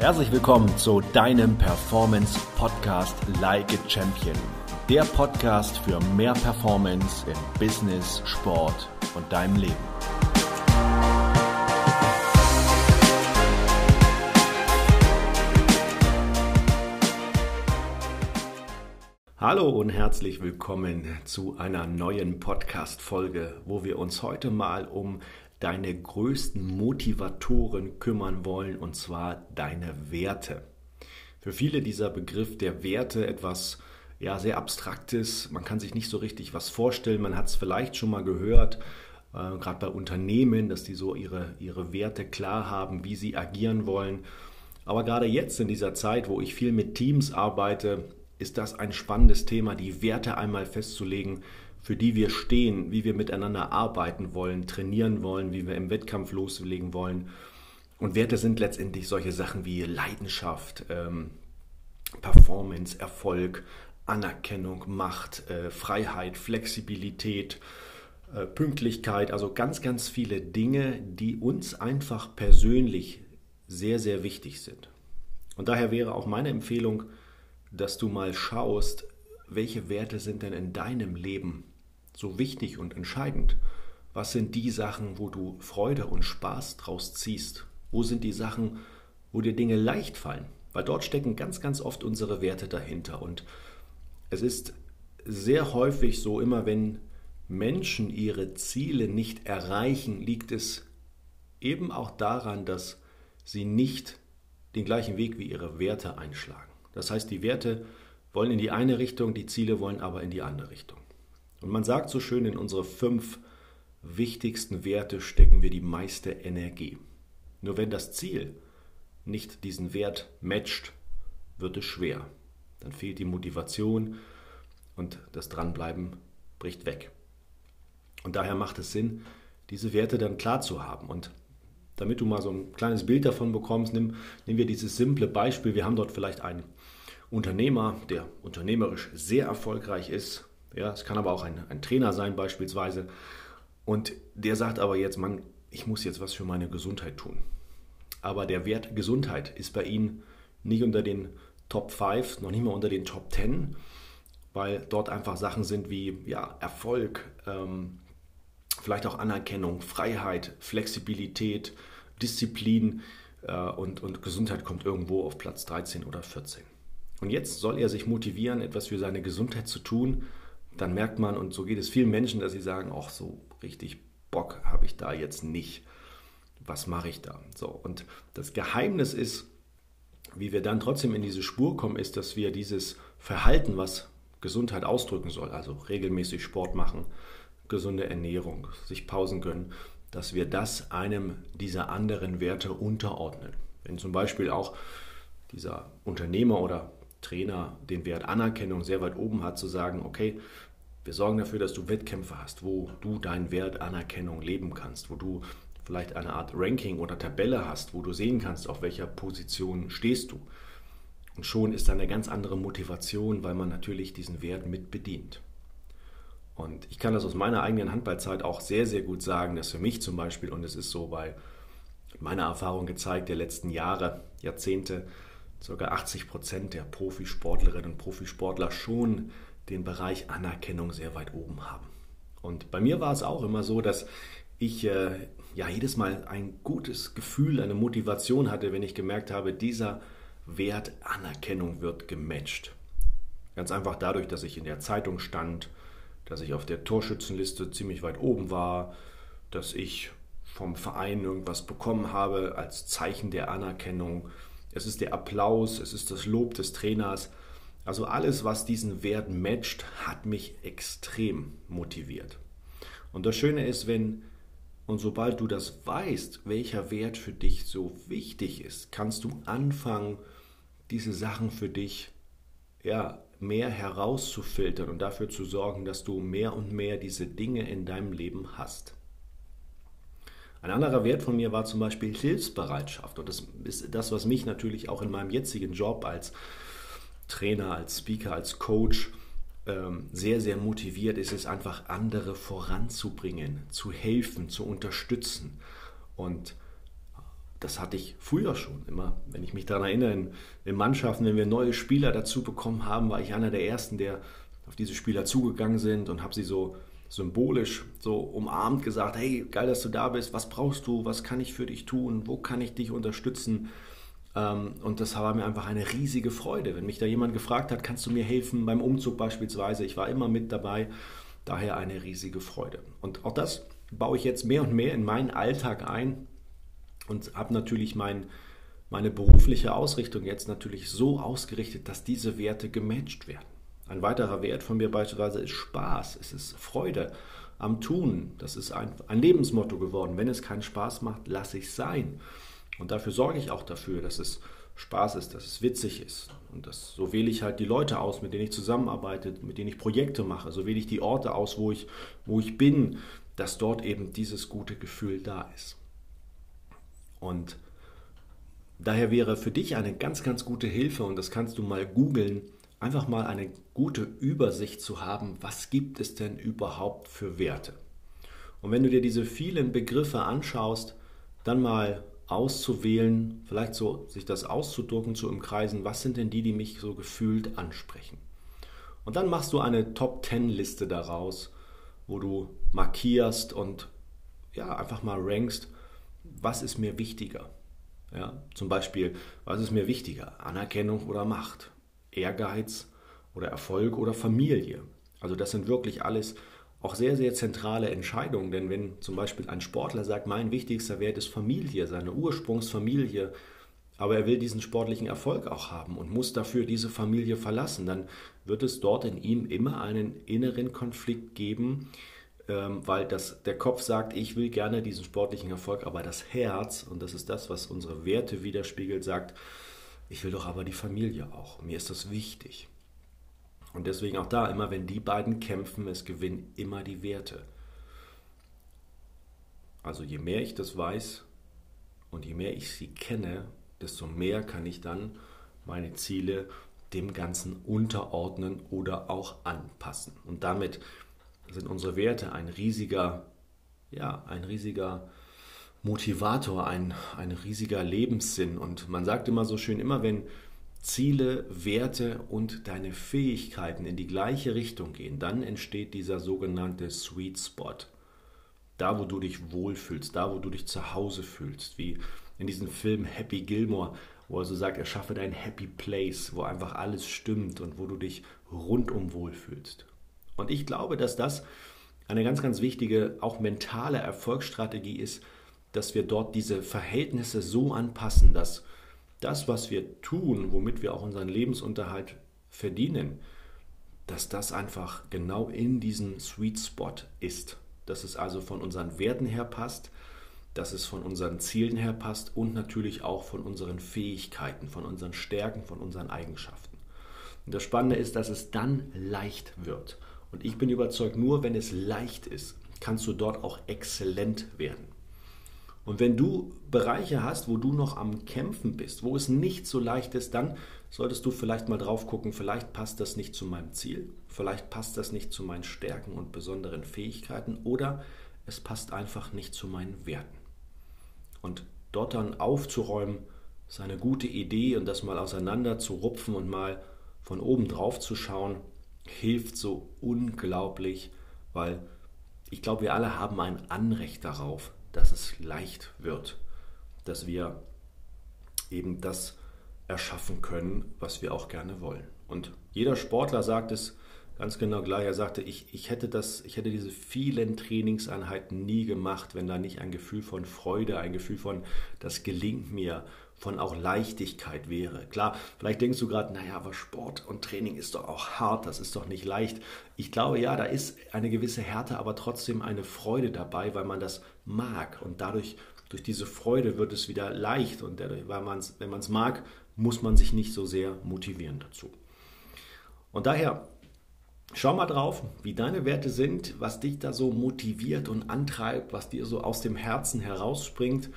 Herzlich willkommen zu deinem Performance Podcast Like a Champion. Der Podcast für mehr Performance im Business, Sport und deinem Leben. Hallo und herzlich willkommen zu einer neuen Podcast-Folge, wo wir uns heute mal um deine größten Motivatoren kümmern wollen, und zwar deine Werte. Für viele dieser Begriff der Werte etwas ja, sehr abstraktes, man kann sich nicht so richtig was vorstellen, man hat es vielleicht schon mal gehört, äh, gerade bei Unternehmen, dass die so ihre, ihre Werte klar haben, wie sie agieren wollen. Aber gerade jetzt in dieser Zeit, wo ich viel mit Teams arbeite, ist das ein spannendes Thema, die Werte einmal festzulegen, für die wir stehen, wie wir miteinander arbeiten wollen, trainieren wollen, wie wir im Wettkampf loslegen wollen. Und Werte sind letztendlich solche Sachen wie Leidenschaft, ähm, Performance, Erfolg, Anerkennung, Macht, äh, Freiheit, Flexibilität, äh, Pünktlichkeit, also ganz, ganz viele Dinge, die uns einfach persönlich sehr, sehr wichtig sind. Und daher wäre auch meine Empfehlung, dass du mal schaust, welche Werte sind denn in deinem Leben so wichtig und entscheidend? Was sind die Sachen, wo du Freude und Spaß draus ziehst? Wo sind die Sachen, wo dir Dinge leicht fallen? Weil dort stecken ganz, ganz oft unsere Werte dahinter. Und es ist sehr häufig so, immer wenn Menschen ihre Ziele nicht erreichen, liegt es eben auch daran, dass sie nicht den gleichen Weg wie ihre Werte einschlagen. Das heißt, die Werte wollen in die eine Richtung, die Ziele wollen aber in die andere Richtung. Und man sagt so schön, in unsere fünf wichtigsten Werte stecken wir die meiste Energie. Nur wenn das Ziel nicht diesen Wert matcht, wird es schwer. Dann fehlt die Motivation und das Dranbleiben bricht weg. Und daher macht es Sinn, diese Werte dann klar zu haben. Und damit du mal so ein kleines Bild davon bekommst, nimm, nehmen wir dieses simple Beispiel. Wir haben dort vielleicht einen Unternehmer, der unternehmerisch sehr erfolgreich ist. Ja, es kann aber auch ein, ein Trainer sein beispielsweise. Und der sagt aber jetzt, Mann, ich muss jetzt was für meine Gesundheit tun. Aber der Wert Gesundheit ist bei ihm nicht unter den Top 5, noch nicht mal unter den Top 10, weil dort einfach Sachen sind wie ja, Erfolg, ähm, vielleicht auch Anerkennung, Freiheit, Flexibilität, Disziplin äh, und, und Gesundheit kommt irgendwo auf Platz 13 oder 14. Und jetzt soll er sich motivieren, etwas für seine Gesundheit zu tun. Dann merkt man, und so geht es vielen Menschen, dass sie sagen, ach so richtig Bock habe ich da jetzt nicht. Was mache ich da? So, und das Geheimnis ist, wie wir dann trotzdem in diese Spur kommen, ist, dass wir dieses Verhalten, was Gesundheit ausdrücken soll, also regelmäßig Sport machen, gesunde Ernährung, sich Pausen gönnen, dass wir das einem dieser anderen Werte unterordnen. Wenn zum Beispiel auch dieser Unternehmer oder Trainer den Wert Anerkennung sehr weit oben hat, zu sagen, okay, wir sorgen dafür, dass du Wettkämpfe hast, wo du deinen Wert Anerkennung leben kannst, wo du vielleicht eine Art Ranking oder Tabelle hast, wo du sehen kannst, auf welcher Position stehst du. Und schon ist da eine ganz andere Motivation, weil man natürlich diesen Wert mit bedient. Und ich kann das aus meiner eigenen Handballzeit auch sehr, sehr gut sagen, dass für mich zum Beispiel, und es ist so bei meiner Erfahrung gezeigt der letzten Jahre, Jahrzehnte, ca. 80 Prozent der Profisportlerinnen und Profisportler schon den Bereich Anerkennung sehr weit oben haben. Und bei mir war es auch immer so, dass ich äh, ja jedes Mal ein gutes Gefühl, eine Motivation hatte, wenn ich gemerkt habe, dieser Wert Anerkennung wird gematcht. Ganz einfach dadurch, dass ich in der Zeitung stand, dass ich auf der Torschützenliste ziemlich weit oben war, dass ich vom Verein irgendwas bekommen habe als Zeichen der Anerkennung, es ist der Applaus, es ist das Lob des Trainers. Also alles, was diesen Wert matcht, hat mich extrem motiviert. Und das Schöne ist, wenn und sobald du das weißt, welcher Wert für dich so wichtig ist, kannst du anfangen, diese Sachen für dich ja, mehr herauszufiltern und dafür zu sorgen, dass du mehr und mehr diese Dinge in deinem Leben hast. Ein anderer Wert von mir war zum Beispiel Hilfsbereitschaft. Und das ist das, was mich natürlich auch in meinem jetzigen Job als Trainer, als Speaker, als Coach ähm, sehr, sehr motiviert ist, es einfach andere voranzubringen, zu helfen, zu unterstützen. Und das hatte ich früher schon immer. Wenn ich mich daran erinnere, in, in Mannschaften, wenn wir neue Spieler dazu bekommen haben, war ich einer der Ersten, der auf diese Spieler zugegangen sind und habe sie so symbolisch so umarmt gesagt, hey, geil, dass du da bist, was brauchst du, was kann ich für dich tun, wo kann ich dich unterstützen? Ähm, und das war mir einfach eine riesige Freude, wenn mich da jemand gefragt hat, kannst du mir helfen beim Umzug beispielsweise, ich war immer mit dabei, daher eine riesige Freude. Und auch das baue ich jetzt mehr und mehr in meinen Alltag ein und habe natürlich mein, meine berufliche Ausrichtung jetzt natürlich so ausgerichtet, dass diese Werte gematcht werden. Ein weiterer Wert von mir beispielsweise ist Spaß, es ist Freude am Tun. Das ist ein, ein Lebensmotto geworden. Wenn es keinen Spaß macht, lasse ich es sein. Und dafür sorge ich auch dafür, dass es Spaß ist, dass es witzig ist. Und das, so wähle ich halt die Leute aus, mit denen ich zusammenarbeite, mit denen ich Projekte mache. So wähle ich die Orte aus, wo ich, wo ich bin, dass dort eben dieses gute Gefühl da ist. Und daher wäre für dich eine ganz, ganz gute Hilfe, und das kannst du mal googeln, einfach mal eine gute Übersicht zu haben, was gibt es denn überhaupt für Werte. Und wenn du dir diese vielen Begriffe anschaust, dann mal auszuwählen, vielleicht so sich das auszudrucken, zu umkreisen, was sind denn die, die mich so gefühlt ansprechen. Und dann machst du eine Top 10 Liste daraus, wo du markierst und ja, einfach mal rankst, was ist mir wichtiger. Ja, zum Beispiel, was ist mir wichtiger? Anerkennung oder Macht? Ehrgeiz oder Erfolg oder Familie. Also das sind wirklich alles auch sehr, sehr zentrale Entscheidungen. Denn wenn zum Beispiel ein Sportler sagt, mein wichtigster Wert ist Familie, seine Ursprungsfamilie, aber er will diesen sportlichen Erfolg auch haben und muss dafür diese Familie verlassen, dann wird es dort in ihm immer einen inneren Konflikt geben, ähm, weil das, der Kopf sagt, ich will gerne diesen sportlichen Erfolg, aber das Herz, und das ist das, was unsere Werte widerspiegelt, sagt, ich will doch aber die Familie auch. Mir ist das wichtig. Und deswegen auch da, immer wenn die beiden kämpfen, es gewinnen immer die Werte. Also je mehr ich das weiß und je mehr ich sie kenne, desto mehr kann ich dann meine Ziele dem Ganzen unterordnen oder auch anpassen. Und damit sind unsere Werte ein riesiger, ja, ein riesiger Motivator, ein, ein riesiger Lebenssinn. Und man sagt immer so schön, immer wenn Ziele, Werte und deine Fähigkeiten in die gleiche Richtung gehen, dann entsteht dieser sogenannte Sweet Spot. Da, wo du dich wohlfühlst, da, wo du dich zu Hause fühlst, wie in diesem Film Happy Gilmore, wo er so sagt, erschaffe dein Happy Place, wo einfach alles stimmt und wo du dich rundum wohlfühlst. Und ich glaube, dass das eine ganz, ganz wichtige, auch mentale Erfolgsstrategie ist, dass wir dort diese Verhältnisse so anpassen, dass das, was wir tun, womit wir auch unseren Lebensunterhalt verdienen, dass das einfach genau in diesem Sweet Spot ist. Dass es also von unseren Werten her passt, dass es von unseren Zielen her passt und natürlich auch von unseren Fähigkeiten, von unseren Stärken, von unseren Eigenschaften. Und das Spannende ist, dass es dann leicht wird. Und ich bin überzeugt, nur wenn es leicht ist, kannst du dort auch exzellent werden. Und wenn du Bereiche hast, wo du noch am Kämpfen bist, wo es nicht so leicht ist, dann solltest du vielleicht mal drauf gucken, vielleicht passt das nicht zu meinem Ziel, vielleicht passt das nicht zu meinen Stärken und besonderen Fähigkeiten oder es passt einfach nicht zu meinen Werten. Und dort dann aufzuräumen, ist eine gute Idee und das mal auseinander zu rupfen und mal von oben drauf zu schauen, hilft so unglaublich, weil ich glaube, wir alle haben ein Anrecht darauf, dass es leicht wird, dass wir eben das erschaffen können, was wir auch gerne wollen. Und jeder Sportler sagt es ganz genau gleich. Er sagte, ich, ich, hätte das, ich hätte diese vielen Trainingseinheiten nie gemacht, wenn da nicht ein Gefühl von Freude, ein Gefühl von, das gelingt mir, von auch Leichtigkeit wäre. Klar, vielleicht denkst du gerade, naja, aber Sport und Training ist doch auch hart, das ist doch nicht leicht. Ich glaube, ja, da ist eine gewisse Härte, aber trotzdem eine Freude dabei, weil man das mag und dadurch, durch diese Freude wird es wieder leicht und dadurch, weil man's, wenn man es mag, muss man sich nicht so sehr motivieren dazu. Und daher Schau mal drauf, wie deine Werte sind, was dich da so motiviert und antreibt, was dir so aus dem Herzen herausspringt.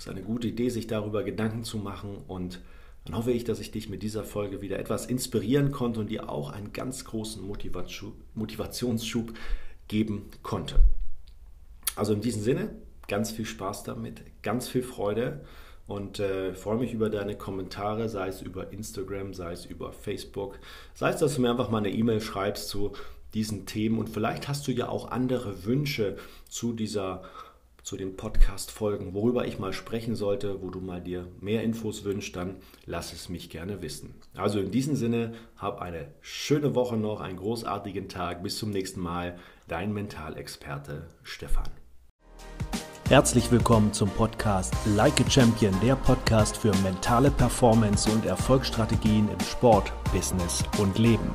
Es ist eine gute Idee, sich darüber Gedanken zu machen und dann hoffe ich, dass ich dich mit dieser Folge wieder etwas inspirieren konnte und dir auch einen ganz großen Motivationsschub geben konnte. Also in diesem Sinne, ganz viel Spaß damit, ganz viel Freude und äh, freue mich über deine Kommentare, sei es über Instagram, sei es über Facebook, sei es, dass du mir einfach mal eine E-Mail schreibst zu diesen Themen und vielleicht hast du ja auch andere Wünsche zu dieser zu den Podcast-Folgen, worüber ich mal sprechen sollte, wo du mal dir mehr Infos wünschst, dann lass es mich gerne wissen. Also in diesem Sinne, hab eine schöne Woche noch, einen großartigen Tag. Bis zum nächsten Mal. Dein Mentalexperte Stefan. Herzlich willkommen zum Podcast Like a Champion, der Podcast für mentale Performance und Erfolgsstrategien im Sport, Business und Leben.